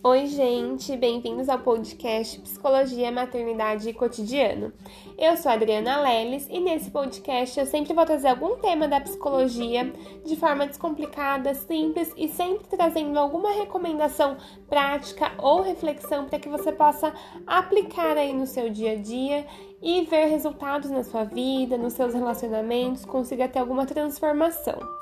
Oi, gente, bem-vindos ao podcast Psicologia, Maternidade e Cotidiano. Eu sou Adriana Leles e nesse podcast eu sempre vou trazer algum tema da psicologia de forma descomplicada, simples e sempre trazendo alguma recomendação prática ou reflexão para que você possa aplicar aí no seu dia a dia e ver resultados na sua vida, nos seus relacionamentos, consiga ter alguma transformação.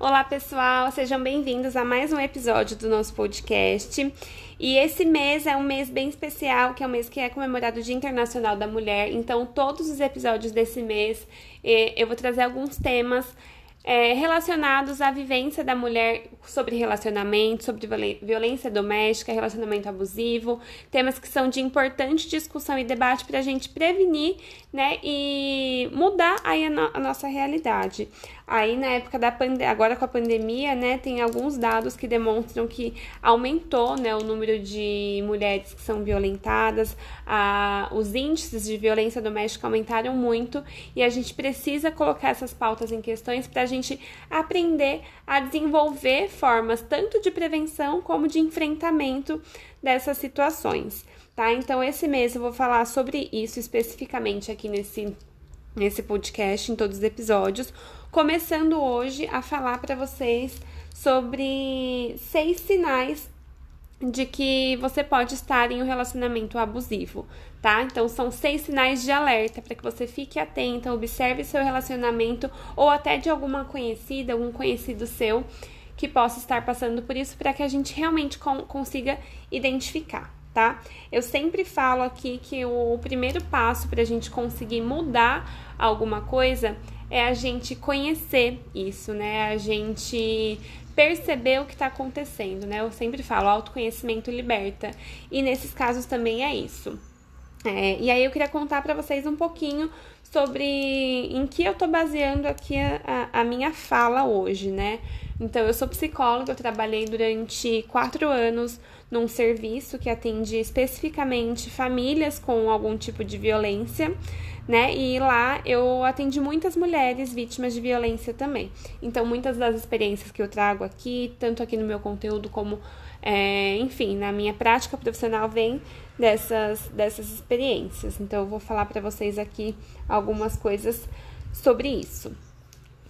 Olá, pessoal, sejam bem-vindos a mais um episódio do nosso podcast. E esse mês é um mês bem especial, que é um mês que é comemorado o Dia Internacional da Mulher. Então, todos os episódios desse mês eh, eu vou trazer alguns temas é, relacionados à vivência da mulher sobre relacionamento, sobre violência doméstica, relacionamento abusivo, temas que são de importante discussão e debate para a gente prevenir, né, e mudar aí a, no a nossa realidade. Aí na época da pandemia, agora com a pandemia, né, tem alguns dados que demonstram que aumentou, né, o número de mulheres que são violentadas, a, os índices de violência doméstica aumentaram muito e a gente precisa colocar essas pautas em questões para a gente aprender a desenvolver formas tanto de prevenção como de enfrentamento dessas situações, tá? Então esse mês eu vou falar sobre isso especificamente aqui nesse nesse podcast, em todos os episódios, começando hoje a falar para vocês sobre seis sinais de que você pode estar em um relacionamento abusivo, tá? Então são seis sinais de alerta para que você fique atenta, observe seu relacionamento ou até de alguma conhecida, algum conhecido seu que possa estar passando por isso para que a gente realmente consiga identificar tá? Eu sempre falo aqui que o primeiro passo para a gente conseguir mudar alguma coisa é a gente conhecer isso, né? A gente perceber o que está acontecendo, né? Eu sempre falo, autoconhecimento liberta. E nesses casos também é isso. É, e aí eu queria contar para vocês um pouquinho sobre em que eu tô baseando aqui a, a, a minha fala hoje, né? Então, eu sou psicóloga, eu trabalhei durante quatro anos num serviço que atende especificamente famílias com algum tipo de violência, né? E lá eu atendi muitas mulheres vítimas de violência também. Então, muitas das experiências que eu trago aqui, tanto aqui no meu conteúdo como, é, enfim, na minha prática profissional, vem dessas, dessas experiências. Então, eu vou falar para vocês aqui algumas coisas sobre isso.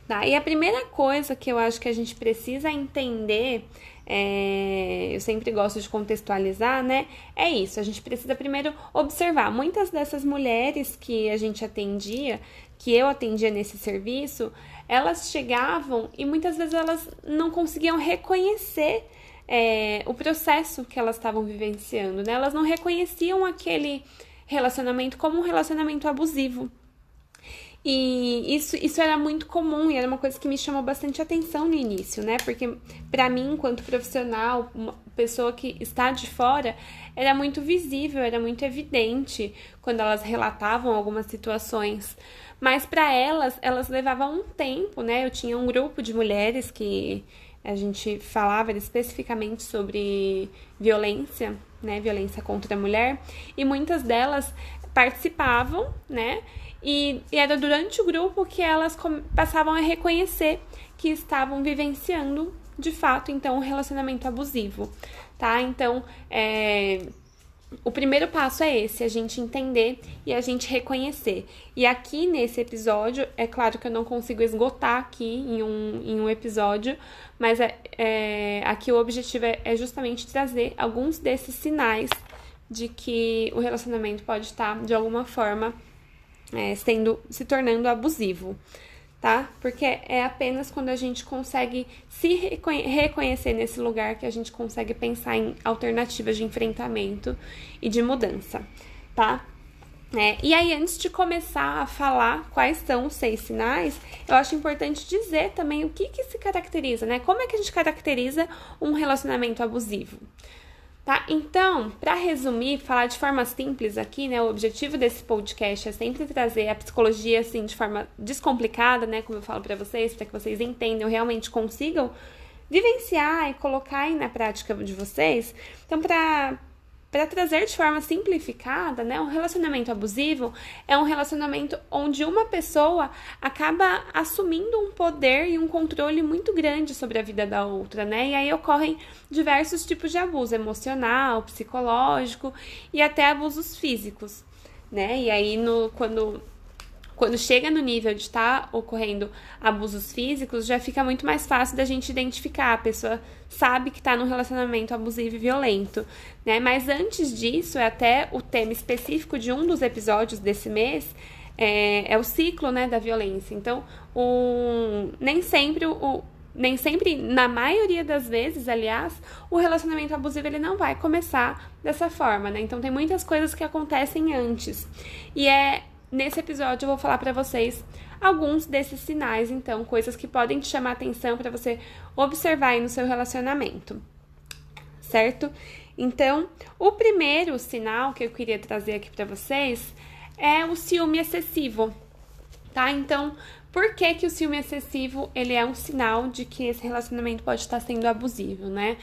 Tá? E a primeira coisa que eu acho que a gente precisa entender, é, eu sempre gosto de contextualizar, né? É isso, a gente precisa primeiro observar. Muitas dessas mulheres que a gente atendia, que eu atendia nesse serviço, elas chegavam e muitas vezes elas não conseguiam reconhecer é, o processo que elas estavam vivenciando, né? Elas não reconheciam aquele relacionamento como um relacionamento abusivo. E isso, isso era muito comum e era uma coisa que me chamou bastante atenção no início, né? Porque para mim, enquanto profissional, uma pessoa que está de fora, era muito visível, era muito evidente quando elas relatavam algumas situações. Mas para elas, elas levavam um tempo, né? Eu tinha um grupo de mulheres que a gente falava especificamente sobre violência, né? Violência contra a mulher, e muitas delas participavam, né? E, e era durante o grupo que elas passavam a reconhecer que estavam vivenciando de fato então um relacionamento abusivo, tá? Então, é, o primeiro passo é esse, a gente entender e a gente reconhecer. E aqui nesse episódio, é claro que eu não consigo esgotar aqui em um, em um episódio, mas é, é aqui o objetivo é, é justamente trazer alguns desses sinais de que o relacionamento pode estar de alguma forma é, sendo, se tornando abusivo, tá? Porque é apenas quando a gente consegue se reconhecer nesse lugar que a gente consegue pensar em alternativas de enfrentamento e de mudança, tá? É, e aí, antes de começar a falar quais são os seis sinais, eu acho importante dizer também o que, que se caracteriza, né? Como é que a gente caracteriza um relacionamento abusivo? Tá? Então, para resumir, falar de forma simples aqui, né? O objetivo desse podcast é sempre trazer a psicologia assim de forma descomplicada, né, como eu falo para vocês, para que vocês entendam, realmente consigam vivenciar e colocar aí na prática de vocês. Então, para para trazer de forma simplificada, né, um relacionamento abusivo é um relacionamento onde uma pessoa acaba assumindo um poder e um controle muito grande sobre a vida da outra, né? E aí ocorrem diversos tipos de abuso emocional, psicológico e até abusos físicos, né? E aí no quando quando chega no nível de estar tá ocorrendo abusos físicos, já fica muito mais fácil da gente identificar. A pessoa sabe que está num relacionamento abusivo e violento, né? Mas antes disso, é até o tema específico de um dos episódios desse mês. É, é o ciclo né, da violência. Então, o, nem sempre o, nem sempre, na maioria das vezes, aliás, o relacionamento abusivo ele não vai começar dessa forma, né? Então tem muitas coisas que acontecem antes. E é Nesse episódio eu vou falar para vocês alguns desses sinais, então, coisas que podem te chamar atenção para você observar aí no seu relacionamento. Certo? Então, o primeiro sinal que eu queria trazer aqui para vocês é o ciúme excessivo, tá? Então, por que que o ciúme excessivo, ele é um sinal de que esse relacionamento pode estar sendo abusivo, né?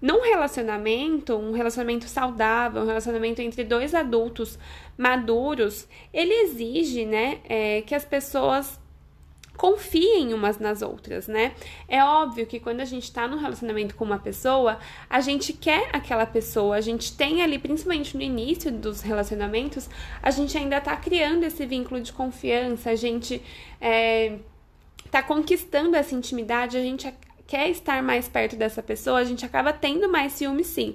Num relacionamento, um relacionamento saudável, um relacionamento entre dois adultos maduros, ele exige, né, é, que as pessoas confiem umas nas outras, né? É óbvio que quando a gente tá num relacionamento com uma pessoa, a gente quer aquela pessoa, a gente tem ali, principalmente no início dos relacionamentos, a gente ainda tá criando esse vínculo de confiança, a gente é, tá conquistando essa intimidade, a gente quer estar mais perto dessa pessoa, a gente acaba tendo mais ciúme sim.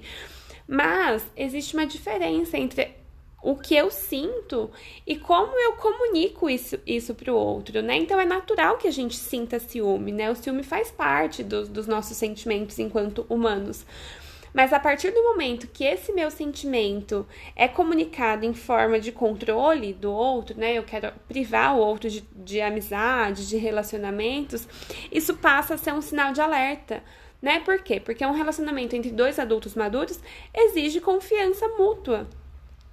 Mas existe uma diferença entre o que eu sinto e como eu comunico isso, isso para o outro, né? Então é natural que a gente sinta ciúme, né? O ciúme faz parte dos, dos nossos sentimentos enquanto humanos. Mas a partir do momento que esse meu sentimento é comunicado em forma de controle do outro, né? Eu quero privar o outro de, de amizade, de relacionamentos, isso passa a ser um sinal de alerta. Né? Por quê? Porque um relacionamento entre dois adultos maduros exige confiança mútua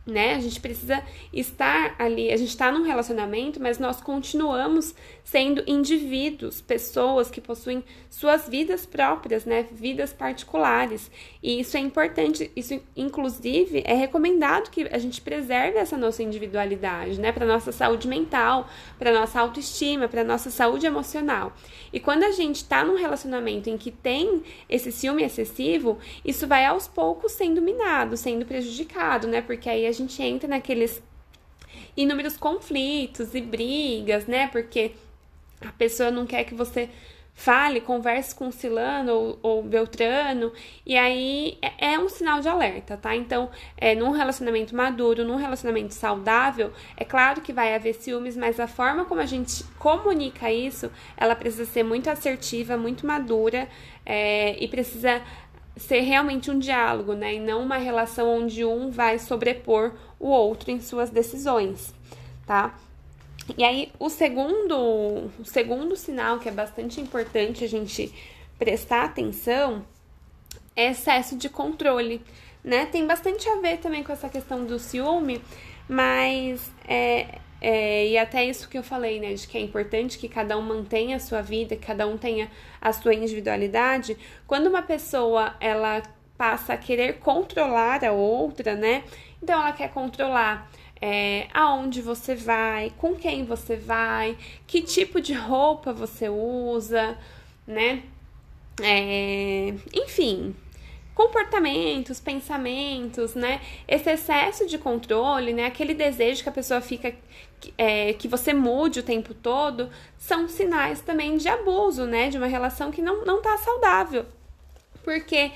né? A gente precisa estar ali, a gente está num relacionamento, mas nós continuamos sendo indivíduos, pessoas que possuem suas vidas próprias, né? Vidas particulares. E isso é importante, isso inclusive é recomendado que a gente preserve essa nossa individualidade, né? Para nossa saúde mental, para nossa autoestima, para nossa saúde emocional. E quando a gente está num relacionamento em que tem esse ciúme excessivo, isso vai aos poucos sendo minado, sendo prejudicado, né? Porque aí a gente entra naqueles inúmeros conflitos e brigas, né? Porque a pessoa não quer que você fale, converse com Cilano ou, ou Beltrano, e aí é, é, um sinal de alerta, tá? Então, é, num relacionamento maduro, num relacionamento saudável, é claro que vai haver ciúmes, mas a forma como a gente comunica isso, ela precisa ser muito assertiva, muito madura, é, e precisa ser realmente um diálogo, né? E não uma relação onde um vai sobrepor o outro em suas decisões, tá? E aí, o segundo, o segundo sinal que é bastante importante a gente prestar atenção é excesso de controle, né? Tem bastante a ver também com essa questão do ciúme, mas é, é, e até isso que eu falei, né? De que é importante que cada um mantenha a sua vida, que cada um tenha a sua individualidade. Quando uma pessoa ela passa a querer controlar a outra, né? Então ela quer controlar é, aonde você vai, com quem você vai, que tipo de roupa você usa, né? É, enfim, comportamentos, pensamentos, né? Esse excesso de controle, né? Aquele desejo que a pessoa fica é, que você mude o tempo todo, são sinais também de abuso, né? De uma relação que não, não tá saudável. Porque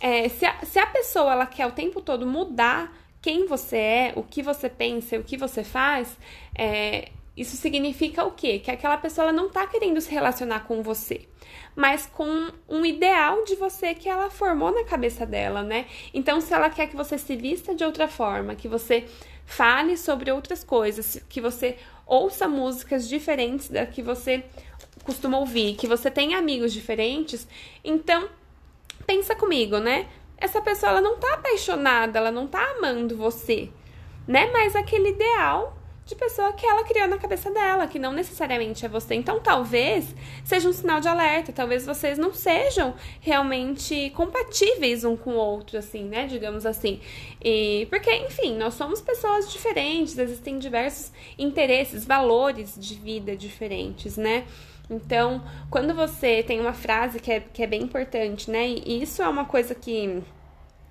é, se, a, se a pessoa ela quer o tempo todo mudar quem você é, o que você pensa, o que você faz, é, isso significa o quê? Que aquela pessoa ela não tá querendo se relacionar com você, mas com um ideal de você que ela formou na cabeça dela, né? Então, se ela quer que você se vista de outra forma, que você fale sobre outras coisas, que você ouça músicas diferentes da que você costuma ouvir, que você tenha amigos diferentes, então pensa comigo, né? essa pessoa ela não tá apaixonada, ela não tá amando você, né? Mas aquele ideal de pessoa que ela criou na cabeça dela, que não necessariamente é você. Então, talvez seja um sinal de alerta, talvez vocês não sejam realmente compatíveis um com o outro, assim, né? Digamos assim. E porque, enfim, nós somos pessoas diferentes, existem diversos interesses, valores de vida diferentes, né? Então, quando você tem uma frase que é, que é bem importante, né? E isso é uma coisa que,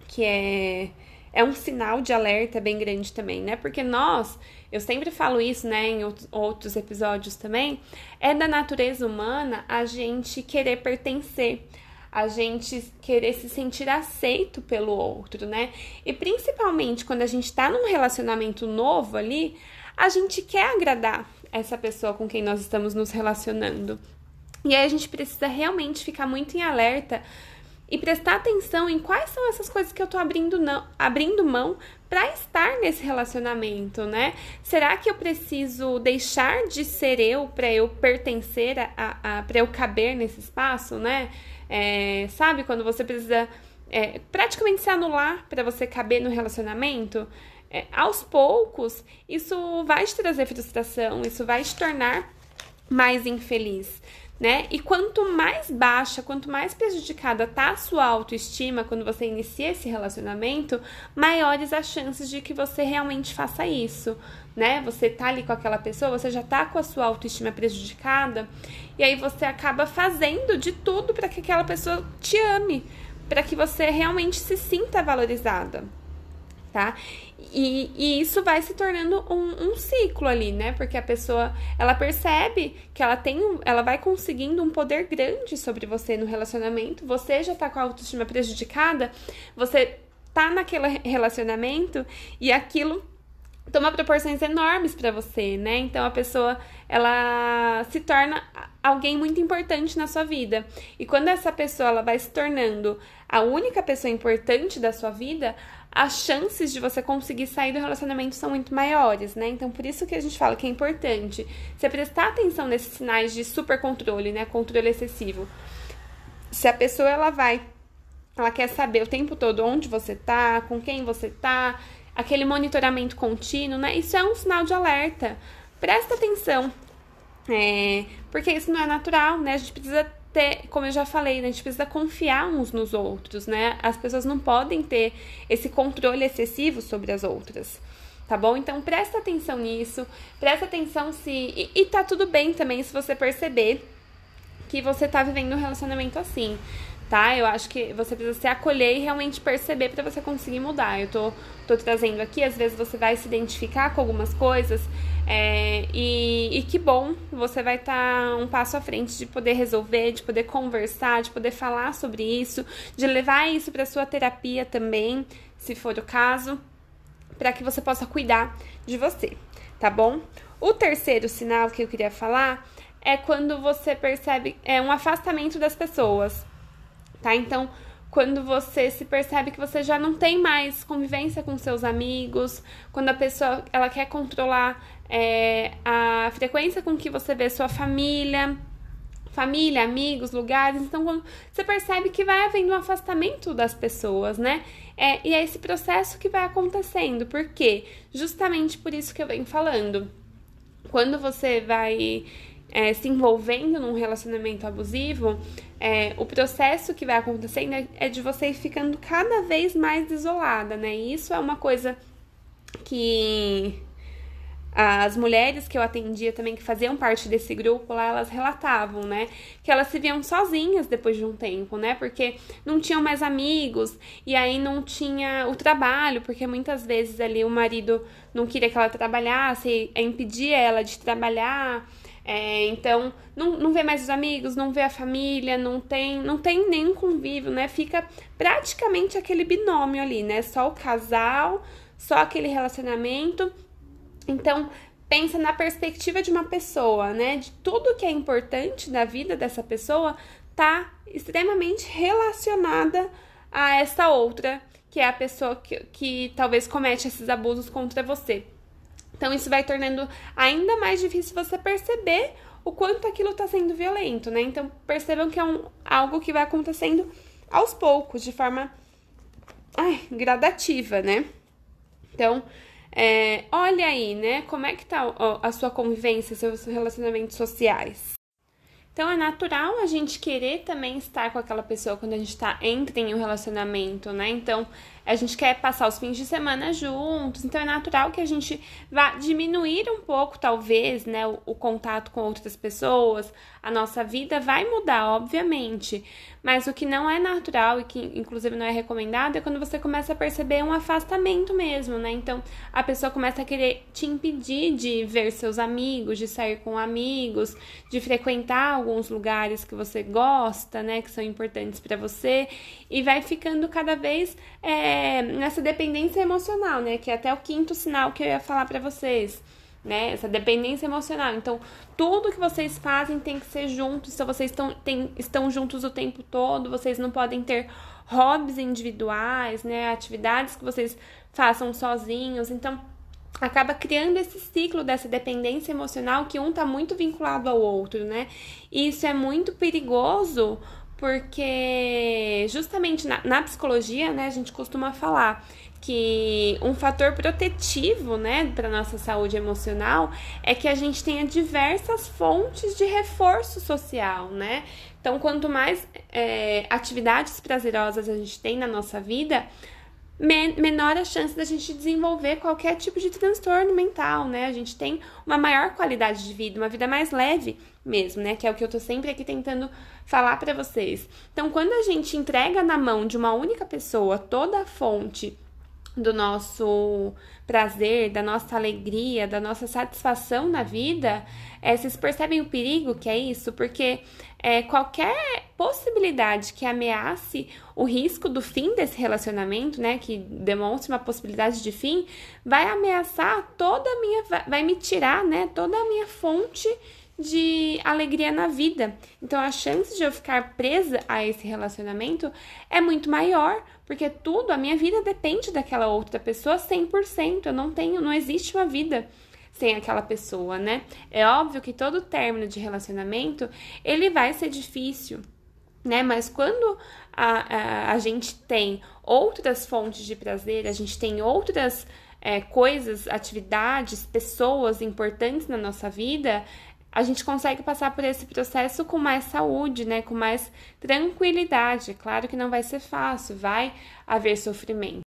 que é, é um sinal de alerta bem grande também, né? Porque nós eu sempre falo isso, né, em outros episódios também, é da natureza humana a gente querer pertencer, a gente querer se sentir aceito pelo outro, né? E principalmente quando a gente tá num relacionamento novo ali, a gente quer agradar essa pessoa com quem nós estamos nos relacionando. E aí a gente precisa realmente ficar muito em alerta e prestar atenção em quais são essas coisas que eu tô abrindo, não, abrindo mão para estar nesse relacionamento, né? Será que eu preciso deixar de ser eu para eu pertencer a, a, a para eu caber nesse espaço, né? É, sabe quando você precisa é, praticamente se anular para você caber no relacionamento? É, aos poucos, isso vai te trazer frustração, isso vai te tornar mais infeliz né? E quanto mais baixa, quanto mais prejudicada tá a sua autoestima quando você inicia esse relacionamento, maiores as chances de que você realmente faça isso, né? Você tá ali com aquela pessoa, você já tá com a sua autoestima prejudicada, e aí você acaba fazendo de tudo para que aquela pessoa te ame, para que você realmente se sinta valorizada tá? E, e, isso vai se tornando um, um, ciclo ali, né? Porque a pessoa, ela percebe que ela tem, ela vai conseguindo um poder grande sobre você no relacionamento. Você já tá com a autoestima prejudicada, você tá naquele relacionamento e aquilo toma proporções enormes para você, né? Então a pessoa, ela se torna alguém muito importante na sua vida. E quando essa pessoa ela vai se tornando a única pessoa importante da sua vida, as chances de você conseguir sair do relacionamento são muito maiores, né? Então, por isso que a gente fala que é importante você prestar atenção nesses sinais de super controle, né? Controle excessivo. Se a pessoa ela vai, ela quer saber o tempo todo onde você tá, com quem você tá, aquele monitoramento contínuo, né? Isso é um sinal de alerta. Presta atenção, é, porque isso não é natural, né? A gente precisa ter, como eu já falei, né, a gente precisa confiar uns nos outros, né? As pessoas não podem ter esse controle excessivo sobre as outras. Tá bom? Então presta atenção nisso, presta atenção se. E, e tá tudo bem também se você perceber que você tá vivendo um relacionamento assim tá? Eu acho que você precisa se acolher e realmente perceber para você conseguir mudar. Eu tô, tô trazendo aqui, às vezes você vai se identificar com algumas coisas é, e, e, que bom, você vai estar tá um passo à frente de poder resolver, de poder conversar, de poder falar sobre isso, de levar isso para sua terapia também, se for o caso, para que você possa cuidar de você, tá bom? O terceiro sinal que eu queria falar é quando você percebe é um afastamento das pessoas tá? Então, quando você se percebe que você já não tem mais convivência com seus amigos, quando a pessoa ela quer controlar é, a frequência com que você vê sua família, família, amigos, lugares, então você percebe que vai havendo um afastamento das pessoas, né? É, e é esse processo que vai acontecendo, porque justamente por isso que eu venho falando. Quando você vai é, se envolvendo num relacionamento abusivo, é, o processo que vai acontecendo é, é de você ir ficando cada vez mais isolada, né? E isso é uma coisa que as mulheres que eu atendia também, que faziam parte desse grupo lá, elas relatavam, né? Que elas se viam sozinhas depois de um tempo, né? Porque não tinham mais amigos, e aí não tinha o trabalho, porque muitas vezes ali o marido não queria que ela trabalhasse, impedia ela de trabalhar. É, então, não, não vê mais os amigos, não vê a família, não tem, não tem nenhum convívio, né? Fica praticamente aquele binômio ali, né? Só o casal, só aquele relacionamento. Então, pensa na perspectiva de uma pessoa, né? De tudo que é importante da vida dessa pessoa tá extremamente relacionada a essa outra, que é a pessoa que, que talvez comete esses abusos contra você. Então, isso vai tornando ainda mais difícil você perceber o quanto aquilo está sendo violento, né? Então, percebam que é um, algo que vai acontecendo aos poucos, de forma ai, gradativa, né? Então, é, olha aí, né? Como é que tá a sua convivência, seus relacionamentos sociais. Então é natural a gente querer também estar com aquela pessoa quando a gente tá entra em um relacionamento, né? Então a gente quer passar os fins de semana juntos, então é natural que a gente vá diminuir um pouco, talvez, né, o, o, contato com outras pessoas. A nossa vida vai mudar, obviamente, mas o que não é natural e que inclusive não é recomendado é quando você começa a perceber um afastamento mesmo, né? Então a pessoa começa a querer te impedir de ver seus amigos, de sair com amigos, de frequentar alguns lugares que você gosta, né, que são importantes para você, e vai ficando cada vez é, é, nessa dependência emocional, né? Que é até o quinto sinal que eu ia falar para vocês, né? Essa dependência emocional. Então, tudo que vocês fazem tem que ser juntos. Se vocês estão, tem, estão juntos o tempo todo, vocês não podem ter hobbies individuais, né? Atividades que vocês façam sozinhos. Então, acaba criando esse ciclo dessa dependência emocional que um tá muito vinculado ao outro, né? E isso é muito perigoso porque justamente na, na psicologia, né, a gente costuma falar que um fator protetivo, né, para nossa saúde emocional é que a gente tenha diversas fontes de reforço social, né? Então, quanto mais é, atividades prazerosas a gente tem na nossa vida, menor a chance da gente desenvolver qualquer tipo de transtorno mental, né? A gente tem uma maior qualidade de vida, uma vida mais leve mesmo, né? Que é o que eu tô sempre aqui tentando falar para vocês. Então, quando a gente entrega na mão de uma única pessoa toda a fonte do nosso prazer, da nossa alegria, da nossa satisfação na vida, é, vocês percebem o perigo que é isso? Porque é, qualquer possibilidade que ameace o risco do fim desse relacionamento, né, que demonstre uma possibilidade de fim, vai ameaçar toda a minha, vai me tirar, né, toda a minha fonte de alegria na vida. Então a chance de eu ficar presa a esse relacionamento é muito maior, porque tudo, a minha vida depende daquela outra pessoa 100%. Eu não tenho, não existe uma vida sem aquela pessoa, né? É óbvio que todo término de relacionamento, ele vai ser difícil, né? Mas quando a, a, a gente tem outras fontes de prazer, a gente tem outras é, coisas, atividades, pessoas importantes na nossa vida, a gente consegue passar por esse processo com mais saúde, né? Com mais tranquilidade. Claro que não vai ser fácil, vai haver sofrimento.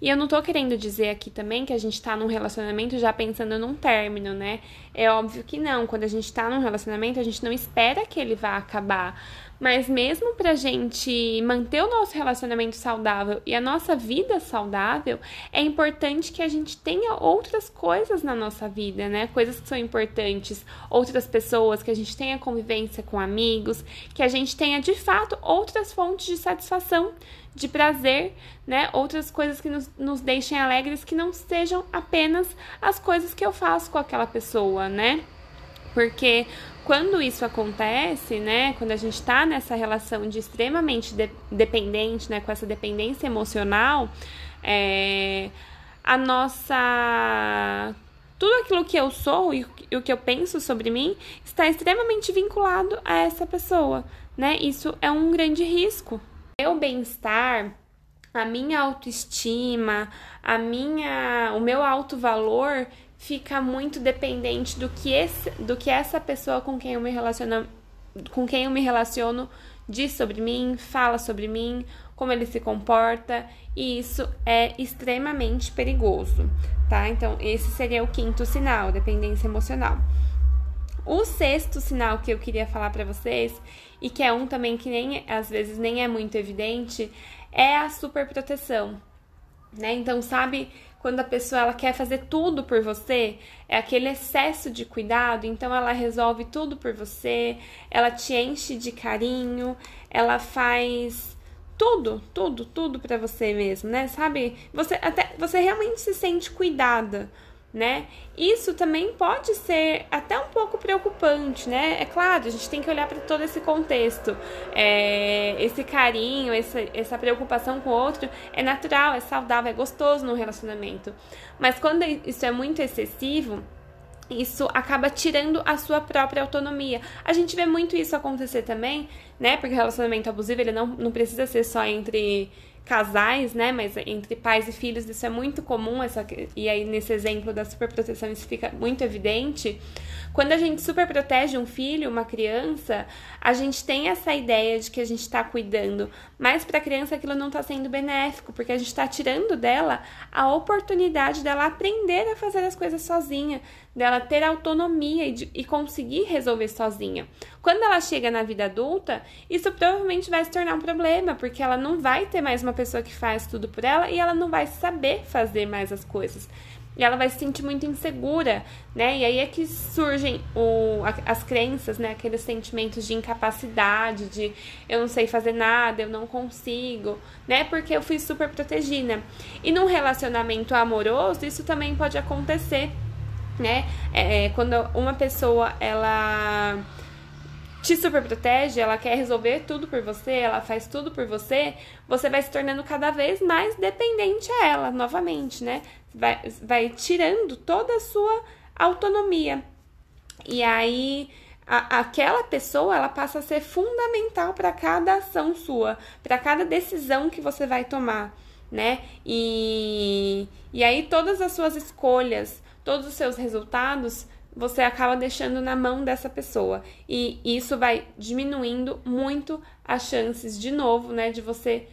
E eu não tô querendo dizer aqui também que a gente tá num relacionamento já pensando num término, né? É óbvio que não. Quando a gente tá num relacionamento, a gente não espera que ele vá acabar. Mas mesmo pra gente manter o nosso relacionamento saudável e a nossa vida saudável, é importante que a gente tenha outras coisas na nossa vida, né? Coisas que são importantes, outras pessoas, que a gente tenha convivência com amigos, que a gente tenha de fato outras fontes de satisfação, de prazer, né? Outras coisas que nos, nos deixem alegres que não sejam apenas as coisas que eu faço com aquela pessoa, né? Porque quando isso acontece, né, quando a gente está nessa relação de extremamente de dependente, né, com essa dependência emocional, é, a nossa tudo aquilo que eu sou e o que eu penso sobre mim está extremamente vinculado a essa pessoa, né? Isso é um grande risco. Meu bem-estar, a minha autoestima, a minha, o meu alto valor fica muito dependente do que, esse, do que essa pessoa com quem eu me relaciono, com quem eu me relaciono diz sobre mim, fala sobre mim, como ele se comporta, e isso é extremamente perigoso, tá? Então, esse seria o quinto sinal, dependência emocional. O sexto sinal que eu queria falar para vocês, e que é um também que nem às vezes nem é muito evidente, é a superproteção, né? Então, sabe quando a pessoa ela quer fazer tudo por você, é aquele excesso de cuidado, então ela resolve tudo por você, ela te enche de carinho, ela faz tudo, tudo, tudo para você mesmo, né? Sabe? Você até você realmente se sente cuidada né? Isso também pode ser até um pouco preocupante, né? É claro, a gente tem que olhar para todo esse contexto. É, esse carinho, essa, essa preocupação com o outro é natural, é saudável, é gostoso no relacionamento. Mas quando isso é muito excessivo, isso acaba tirando a sua própria autonomia. A gente vê muito isso acontecer também, né? Porque relacionamento abusivo ele não, não precisa ser só entre casais, né? Mas entre pais e filhos isso é muito comum, essa, e aí nesse exemplo da superproteção isso fica muito evidente. Quando a gente superprotege um filho, uma criança, a gente tem essa ideia de que a gente está cuidando, mas para a criança aquilo não está sendo benéfico, porque a gente está tirando dela a oportunidade dela aprender a fazer as coisas sozinha, dela ter autonomia e, de, e conseguir resolver sozinha. Quando ela chega na vida adulta, isso provavelmente vai se tornar um problema, porque ela não vai ter mais uma pessoa que faz tudo por ela e ela não vai saber fazer mais as coisas. E ela vai se sentir muito insegura, né? E aí é que surgem o, as crenças, né? Aqueles sentimentos de incapacidade, de eu não sei fazer nada, eu não consigo, né? Porque eu fui super protegida. E num relacionamento amoroso, isso também pode acontecer, né? É, é quando uma pessoa, ela te super protege, ela quer resolver tudo por você, ela faz tudo por você, você vai se tornando cada vez mais dependente a ela, novamente, né? Vai, vai tirando toda a sua autonomia. E aí, a, aquela pessoa, ela passa a ser fundamental para cada ação sua, para cada decisão que você vai tomar, né? E, e aí, todas as suas escolhas, todos os seus resultados você acaba deixando na mão dessa pessoa. E isso vai diminuindo muito as chances, de novo, né, de você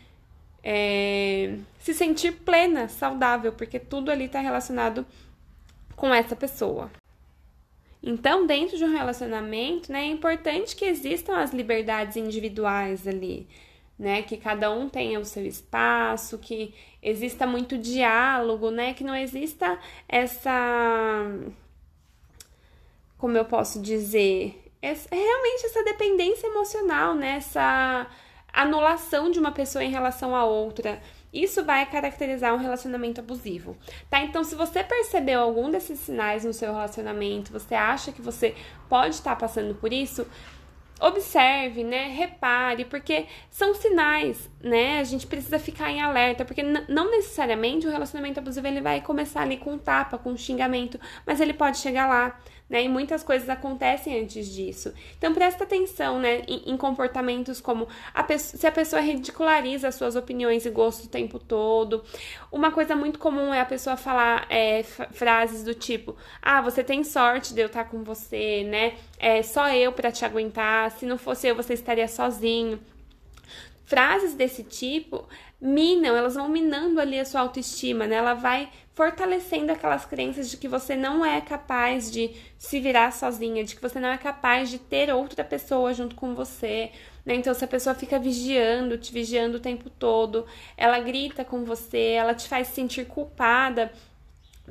é, se sentir plena, saudável, porque tudo ali está relacionado com essa pessoa. Então, dentro de um relacionamento, né, é importante que existam as liberdades individuais ali, né, que cada um tenha o seu espaço, que exista muito diálogo, né, que não exista essa como eu posso dizer, é, realmente essa dependência emocional, né? Essa anulação de uma pessoa em relação à outra. Isso vai caracterizar um relacionamento abusivo, tá? Então, se você percebeu algum desses sinais no seu relacionamento, você acha que você pode estar passando por isso, observe, né? Repare, porque são sinais, né? A gente precisa ficar em alerta, porque não necessariamente o relacionamento abusivo ele vai começar ali com tapa, com xingamento, mas ele pode chegar lá, né? E muitas coisas acontecem antes disso. Então presta atenção, né? Em, em comportamentos como a se a pessoa ridiculariza as suas opiniões e gostos o tempo todo. Uma coisa muito comum é a pessoa falar é, frases do tipo: Ah, você tem sorte de eu estar com você, né? É só eu para te aguentar se não fosse eu, você estaria sozinho. Frases desse tipo minam, elas vão minando ali a sua autoestima, né? Ela vai fortalecendo aquelas crenças de que você não é capaz de se virar sozinha, de que você não é capaz de ter outra pessoa junto com você, né? Então, se a pessoa fica vigiando, te vigiando o tempo todo, ela grita com você, ela te faz sentir culpada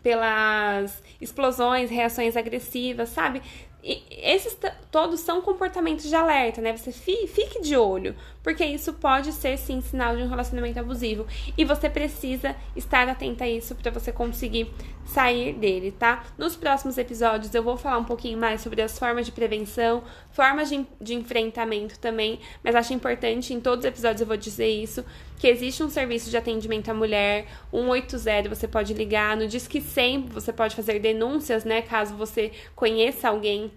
pelas explosões, reações agressivas, sabe? E esses todos são comportamentos de alerta, né? Você fique de olho, porque isso pode ser sim sinal de um relacionamento abusivo. E você precisa estar atenta a isso para você conseguir sair dele, tá? Nos próximos episódios eu vou falar um pouquinho mais sobre as formas de prevenção, formas de, de enfrentamento também, mas acho importante em todos os episódios eu vou dizer isso, que existe um serviço de atendimento à mulher, 180, você pode ligar, no Disque 100 você pode fazer denúncias, né, caso você conheça alguém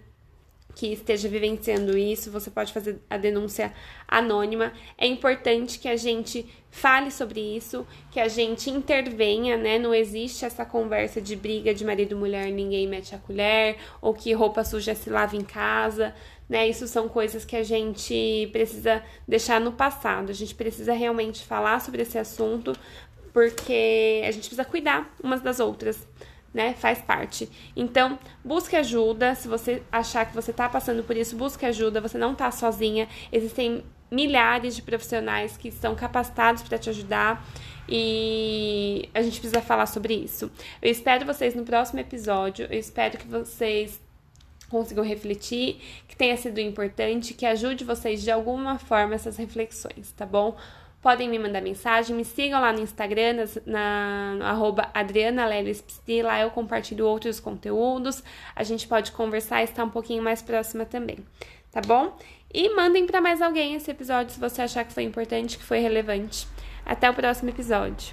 que esteja vivenciando isso, você pode fazer a denúncia anônima. É importante que a gente fale sobre isso, que a gente intervenha, né? Não existe essa conversa de briga de marido e mulher, ninguém mete a colher, ou que roupa suja se lava em casa, né? Isso são coisas que a gente precisa deixar no passado. A gente precisa realmente falar sobre esse assunto, porque a gente precisa cuidar umas das outras né? Faz parte. Então, busque ajuda. Se você achar que você está passando por isso, busque ajuda. Você não está sozinha. Existem milhares de profissionais que estão capacitados para te ajudar e a gente precisa falar sobre isso. Eu espero vocês no próximo episódio. Eu espero que vocês consigam refletir, que tenha sido importante, que ajude vocês de alguma forma essas reflexões, tá bom? Podem me mandar mensagem, me sigam lá no Instagram, na, no arroba Adriana lá eu compartilho outros conteúdos, a gente pode conversar e estar um pouquinho mais próxima também, tá bom? E mandem para mais alguém esse episódio se você achar que foi importante, que foi relevante. Até o próximo episódio.